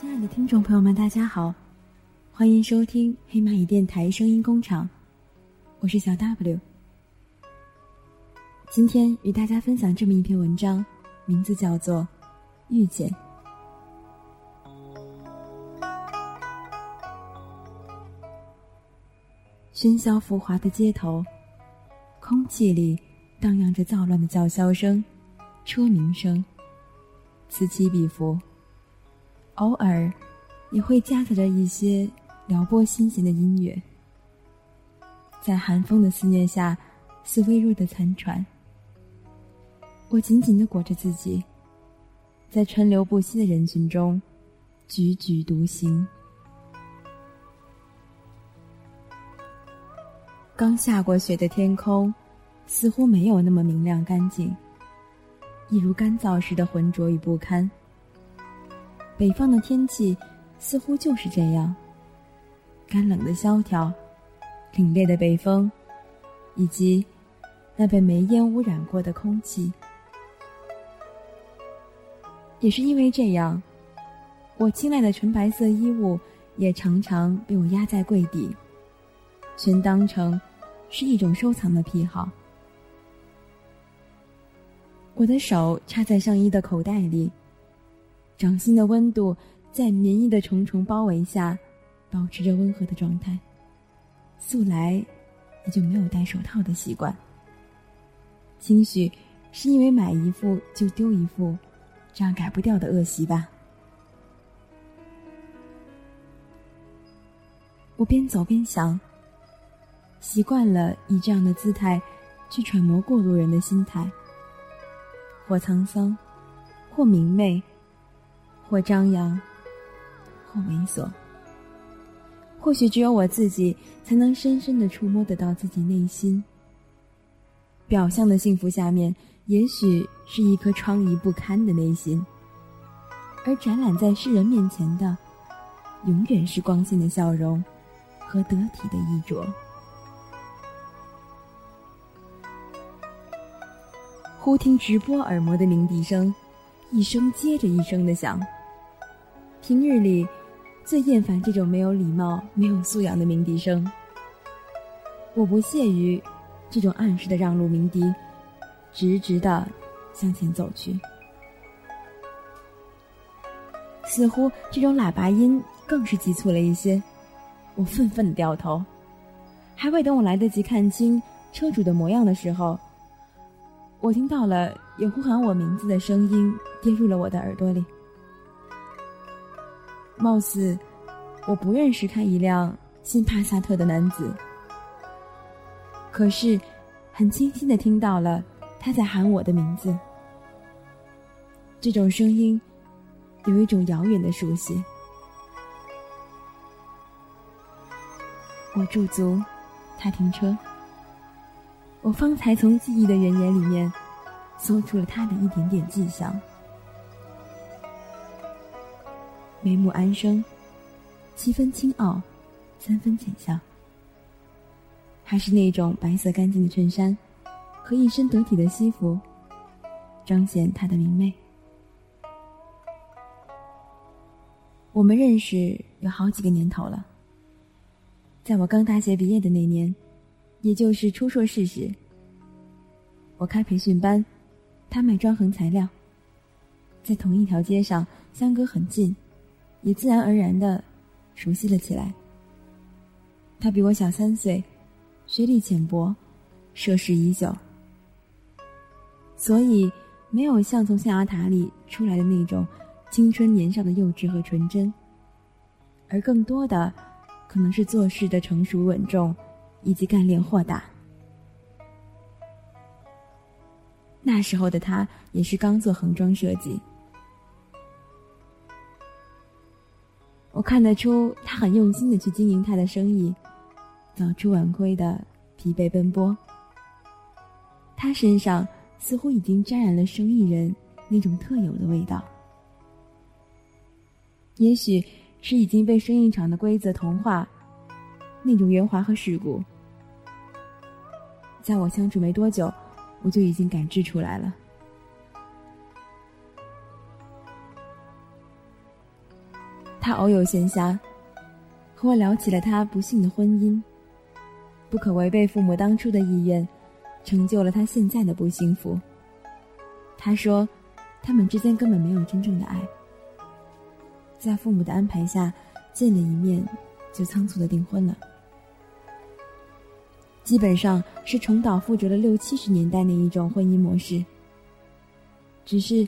亲爱的听众朋友们，大家好，欢迎收听黑蚂蚁电台声音工厂，我是小 W。今天与大家分享这么一篇文章，名字叫做《遇见》。喧嚣浮华的街头，空气里荡漾着躁乱的叫嚣声、车鸣声，此起彼伏。偶尔，也会夹杂着一些撩拨心弦的音乐，在寒风的肆虐下，似微弱的残喘。我紧紧的裹着自己，在川流不息的人群中，踽踽独行。刚下过雪的天空，似乎没有那么明亮干净，一如干燥时的浑浊与不堪。北方的天气似乎就是这样，干冷的萧条，凛冽的北风，以及那被煤烟污染过的空气。也是因为这样，我青睐的纯白色衣物也常常被我压在柜底，全当成是一种收藏的癖好。我的手插在上衣的口袋里。掌心的温度在棉衣的重重包围下，保持着温和的状态。素来也就没有戴手套的习惯。兴许是因为买一副就丢一副，这样改不掉的恶习吧。我边走边想，习惯了以这样的姿态去揣摩过路人的心态，或沧桑，或明媚。或张扬，或猥琐。或许只有我自己才能深深的触摸得到自己内心。表象的幸福下面，也许是一颗疮痍不堪的内心。而展览在世人面前的，永远是光鲜的笑容和得体的衣着。忽听直播耳膜的鸣笛声，一声接着一声的响。平日里，最厌烦这种没有礼貌、没有素养的鸣笛声。我不屑于这种暗示的让路鸣笛，直直的向前走去。似乎这种喇叭音更是急促了一些。我愤愤的掉头，还未等我来得及看清车主的模样的时候，我听到了有呼喊我名字的声音跌入了我的耳朵里。貌似我不认识开一辆新帕萨特的男子，可是很清晰的听到了他在喊我的名字。这种声音有一种遥远的熟悉。我驻足，他停车。我方才从记忆的原野里面搜出了他的一点点迹象。眉目安生，七分清傲，三分浅笑。还是那种白色干净的衬衫，和一身得体的西服，彰显他的明媚。我们认识有好几个年头了。在我刚大学毕业的那年，也就是初硕士时，我开培训班，他卖装潢材料，在同一条街上，相隔很近。也自然而然的熟悉了起来。他比我小三岁，学历浅薄，涉世已久，所以没有像从象牙塔里出来的那种青春年少的幼稚和纯真，而更多的可能是做事的成熟稳重，以及干练豁达。那时候的他也是刚做横装设计。我看得出他很用心的去经营他的生意，早出晚归的疲惫奔波。他身上似乎已经沾染了生意人那种特有的味道，也许是已经被生意场的规则同化，那种圆滑和世故，在我相处没多久，我就已经感知出来了。他偶有闲暇，和我聊起了他不幸的婚姻，不可违背父母当初的意愿，成就了他现在的不幸福。他说，他们之间根本没有真正的爱，在父母的安排下见了一面，就仓促的订婚了，基本上是重蹈覆辙的六七十年代那一种婚姻模式。只是，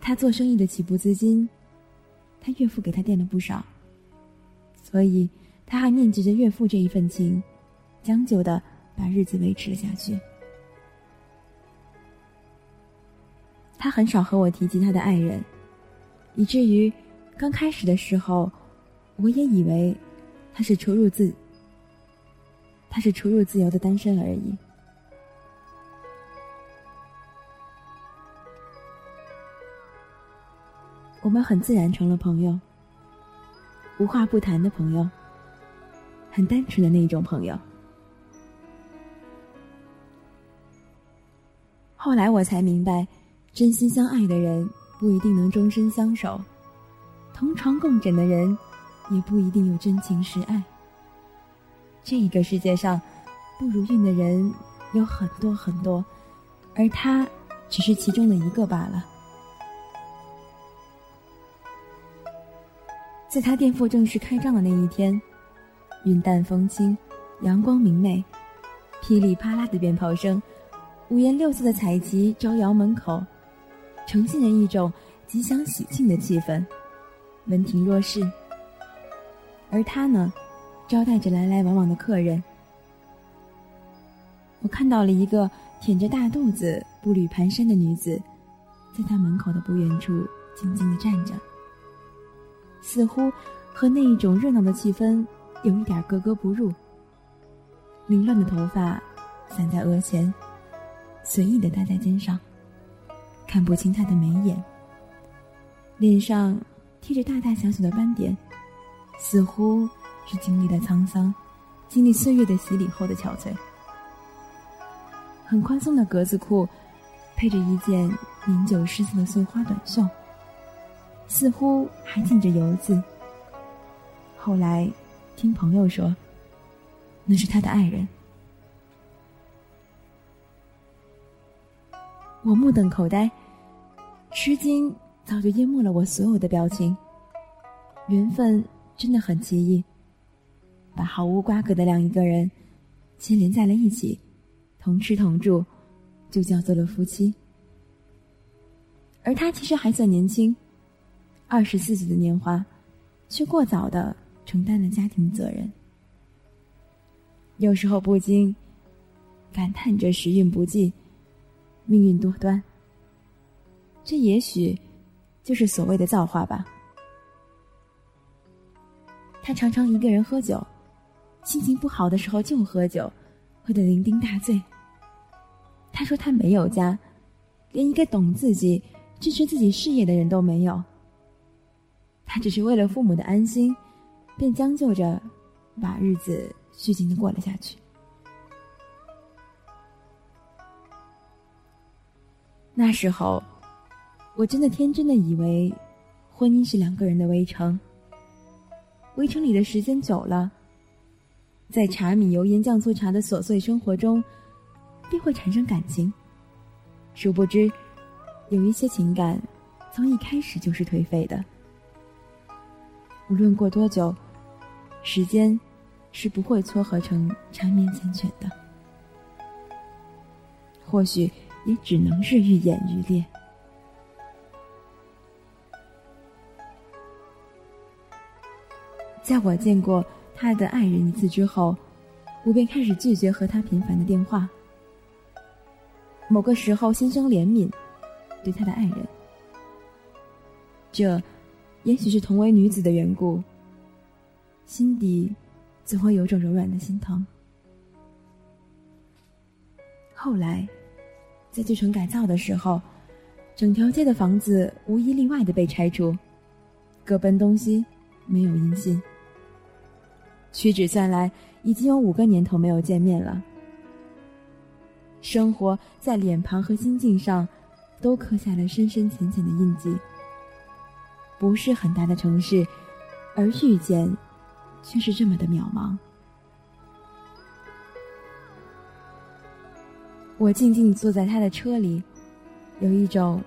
他做生意的起步资金。他岳父给他垫了不少，所以他还念及着岳父这一份情，将就的把日子维持了下去。他很少和我提及他的爱人，以至于刚开始的时候，我也以为他是出入自他是出入自由的单身而已。我们很自然成了朋友，无话不谈的朋友，很单纯的那种朋友。后来我才明白，真心相爱的人不一定能终身相守，同床共枕的人也不一定有真情实爱。这个世界上，不如愿的人有很多很多，而他只是其中的一个罢了。在他店铺正式开张的那一天，云淡风轻，阳光明媚，噼里啪啦的鞭炮声，五颜六色的彩旗招摇门口，呈现着一种吉祥喜庆的气氛，门庭若市。而他呢，招待着来来往往的客人。我看到了一个腆着大肚子、步履蹒跚的女子，在他门口的不远处静静的站着。似乎和那一种热闹的气氛有一点格格不入。凌乱的头发散在额前，随意的搭在肩上，看不清他的眉眼。脸上贴着大大小小的斑点，似乎是经历了沧桑，经历岁月的洗礼后的憔悴。很宽松的格子裤，配着一件年久失色的碎花短袖。似乎还浸着油渍。后来，听朋友说，那是他的爱人。我目瞪口呆，吃惊早就淹没了我所有的表情。缘分真的很奇异，把毫无瓜葛的两一个人牵连在了一起，同吃同住，就叫做了夫妻。而他其实还算年轻。二十四岁的年华，却过早的承担了家庭责任。有时候不禁感叹着时运不济，命运多端。这也许就是所谓的造化吧。他常常一个人喝酒，心情不好的时候就喝酒，喝得酩酊大醉。他说他没有家，连一个懂自己、支持自己事业的人都没有。他只是为了父母的安心，便将就着把日子虚情的过了下去。那时候，我真的天真的以为，婚姻是两个人的围城。围城里的时间久了，在柴米油盐酱醋茶的琐碎生活中，便会产生感情。殊不知，有一些情感，从一开始就是颓废的。无论过多久，时间是不会撮合成缠绵缱绻的。或许也只能是愈演愈烈。在我见过他的爱人一次之后，我便开始拒绝和他频繁的电话。某个时候心生怜悯，对他的爱人，这。也许是同为女子的缘故，心底总会有种柔软的心疼。后来，在旧城改造的时候，整条街的房子无一例外的被拆除，各奔东西，没有音信。屈指算来，已经有五个年头没有见面了。生活在脸庞和心境上，都刻下了深深浅浅的印记。不是很大的城市，而遇见，却是这么的渺茫。我静静坐在他的车里，有一种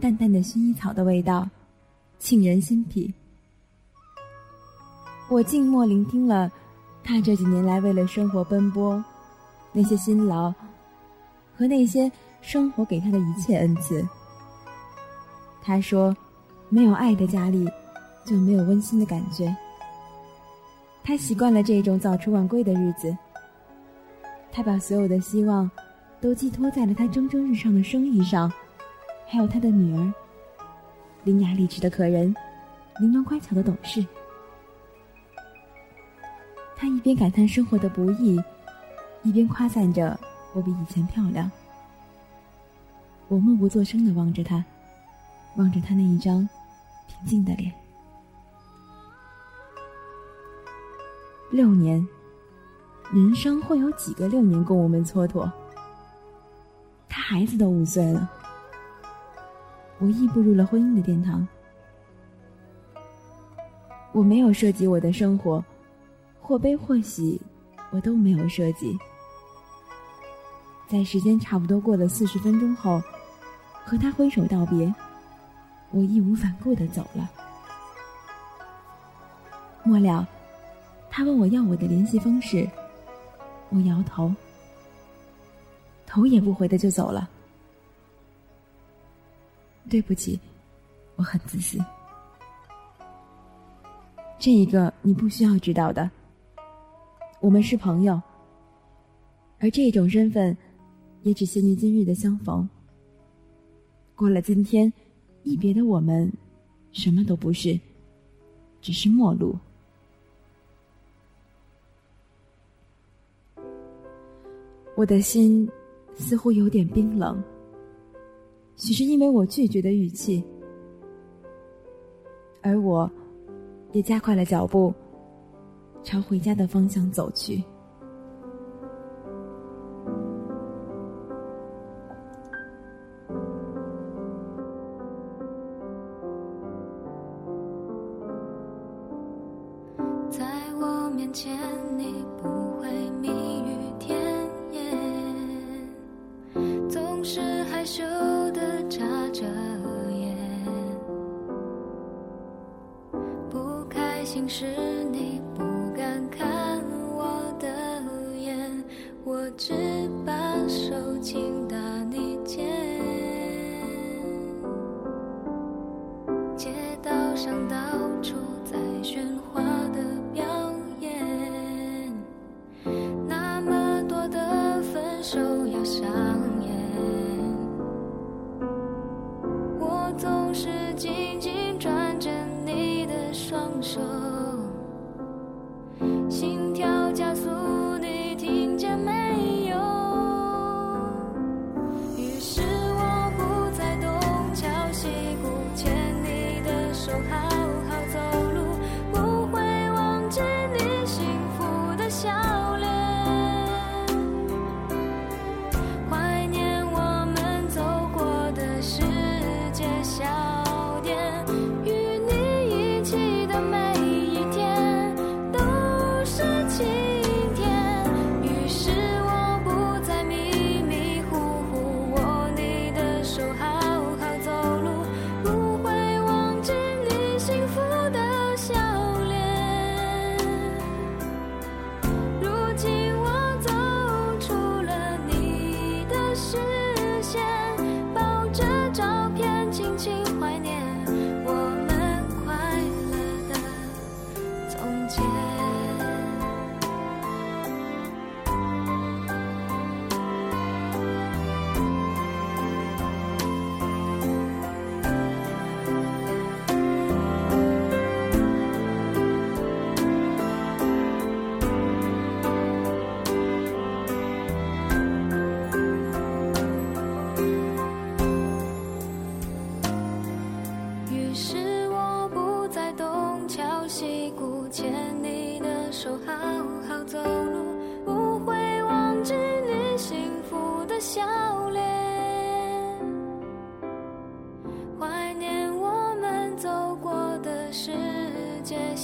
淡淡的薰衣草的味道，沁人心脾。我静默聆听了他这几年来为了生活奔波，那些辛劳和那些生活给他的一切恩赐。他说：“没有爱的家里，就没有温馨的感觉。”他习惯了这种早出晚归的日子。他把所有的希望。都寄托在了他蒸蒸日上的生意上，还有他的女儿，伶牙俐齿的可人，玲珑乖巧的懂事。他一边感叹生活的不易，一边夸赞着我比以前漂亮。我默不作声的望着他，望着他那一张平静的脸。六年，人生会有几个六年供我们蹉跎？他孩子都五岁了，我亦步入了婚姻的殿堂。我没有涉及我的生活，或悲或喜，我都没有涉及。在时间差不多过了四十分钟后，和他挥手道别，我义无反顾的走了。末了，他问我要我的联系方式，我摇头。头也不回的就走了。对不起，我很自私。这一个你不需要知道的。我们是朋友，而这种身份也只限于今日的相逢。过了今天，一别的我们，什么都不是，只是陌路。我的心。似乎有点冰冷，许是因为我拒绝的语气，而我，也加快了脚步，朝回家的方向走去。我只把手紧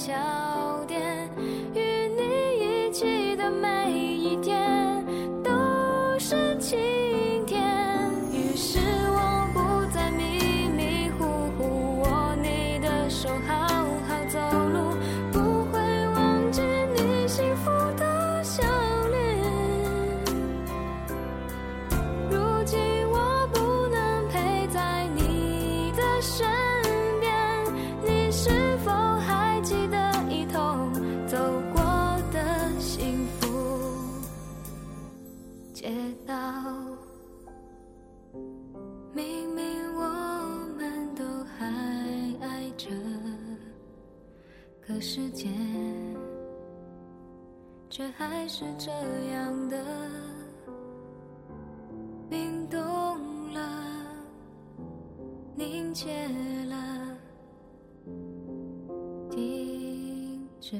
小店与你一起的美是这样的。冰冻了凝结了停止